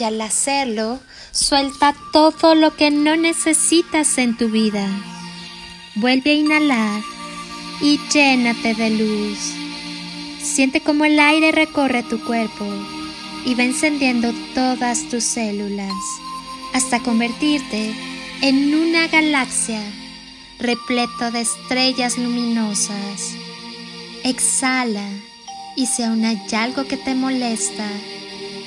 y al hacerlo, suelta todo lo que no necesitas en tu vida. Vuelve a inhalar y llénate de luz. Siente como el aire recorre tu cuerpo y va encendiendo todas tus células hasta convertirte en una galaxia repleto de estrellas luminosas. Exhala y si aún hay algo que te molesta,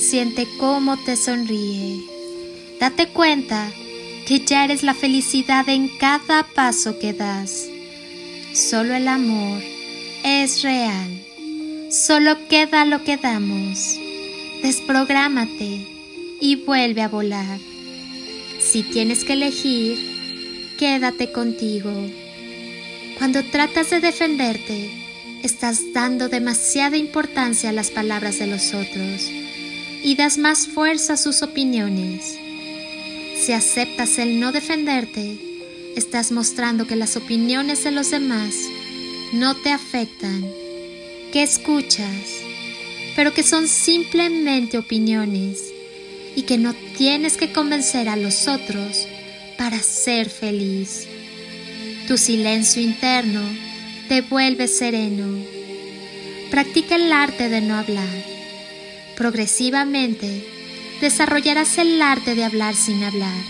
Siente cómo te sonríe. Date cuenta que ya eres la felicidad en cada paso que das. Solo el amor es real. Solo queda lo que damos. Desprográmate y vuelve a volar. Si tienes que elegir, quédate contigo. Cuando tratas de defenderte, estás dando demasiada importancia a las palabras de los otros y das más fuerza a sus opiniones. Si aceptas el no defenderte, estás mostrando que las opiniones de los demás no te afectan, que escuchas, pero que son simplemente opiniones y que no tienes que convencer a los otros para ser feliz. Tu silencio interno te vuelve sereno. Practica el arte de no hablar Progresivamente, desarrollarás el arte de hablar sin hablar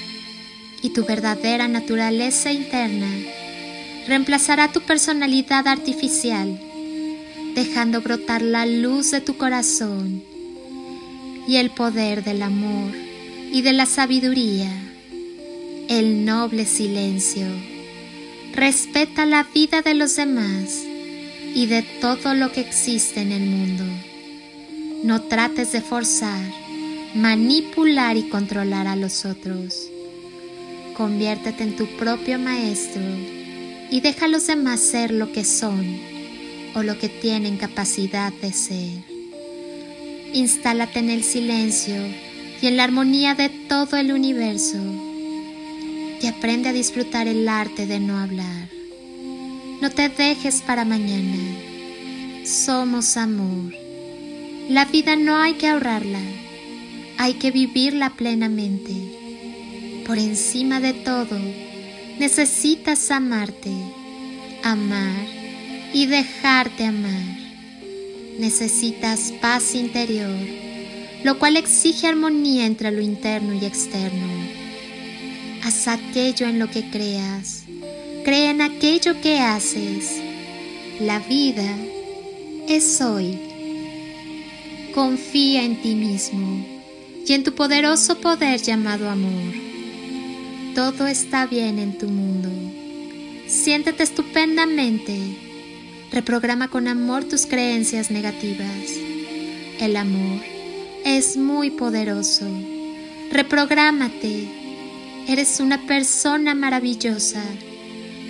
y tu verdadera naturaleza interna reemplazará tu personalidad artificial, dejando brotar la luz de tu corazón y el poder del amor y de la sabiduría, el noble silencio. Respeta la vida de los demás y de todo lo que existe en el mundo. No trates de forzar, manipular y controlar a los otros. Conviértete en tu propio maestro y deja a los demás ser lo que son o lo que tienen capacidad de ser. Instálate en el silencio y en la armonía de todo el universo y aprende a disfrutar el arte de no hablar. No te dejes para mañana. Somos amor. La vida no hay que ahorrarla, hay que vivirla plenamente. Por encima de todo, necesitas amarte, amar y dejarte amar. Necesitas paz interior, lo cual exige armonía entre lo interno y externo. Haz aquello en lo que creas, cree en aquello que haces. La vida es hoy Confía en ti mismo y en tu poderoso poder llamado amor. Todo está bien en tu mundo. Siéntete estupendamente. Reprograma con amor tus creencias negativas. El amor es muy poderoso. Reprográmate. Eres una persona maravillosa.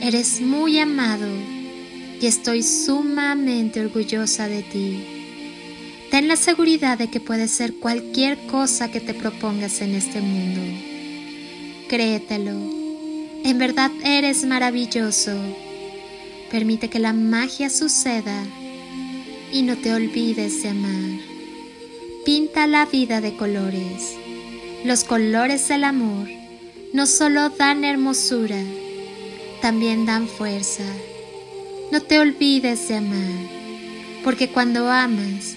Eres muy amado y estoy sumamente orgullosa de ti. Ten la seguridad de que puedes ser cualquier cosa que te propongas en este mundo. Créetelo. En verdad eres maravilloso. Permite que la magia suceda y no te olvides de amar. Pinta la vida de colores. Los colores del amor no solo dan hermosura, también dan fuerza. No te olvides de amar, porque cuando amas,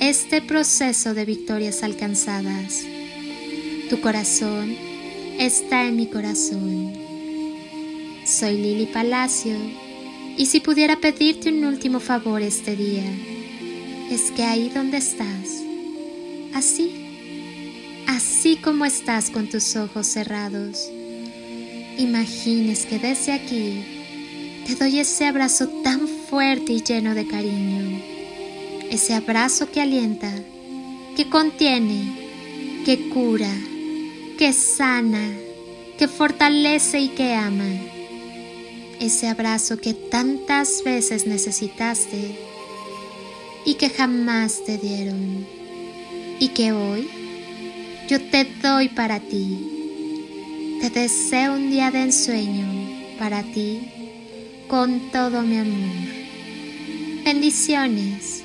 este proceso de victorias alcanzadas. Tu corazón está en mi corazón. Soy Lili Palacio y si pudiera pedirte un último favor este día, es que ahí donde estás, así, así como estás con tus ojos cerrados, imagines que desde aquí te doy ese abrazo tan fuerte y lleno de cariño ese abrazo que alienta, que contiene, que cura, que sana, que fortalece y que ama. Ese abrazo que tantas veces necesitaste y que jamás te dieron y que hoy yo te doy para ti. Te deseo un día de ensueño para ti con todo mi amor. Bendiciones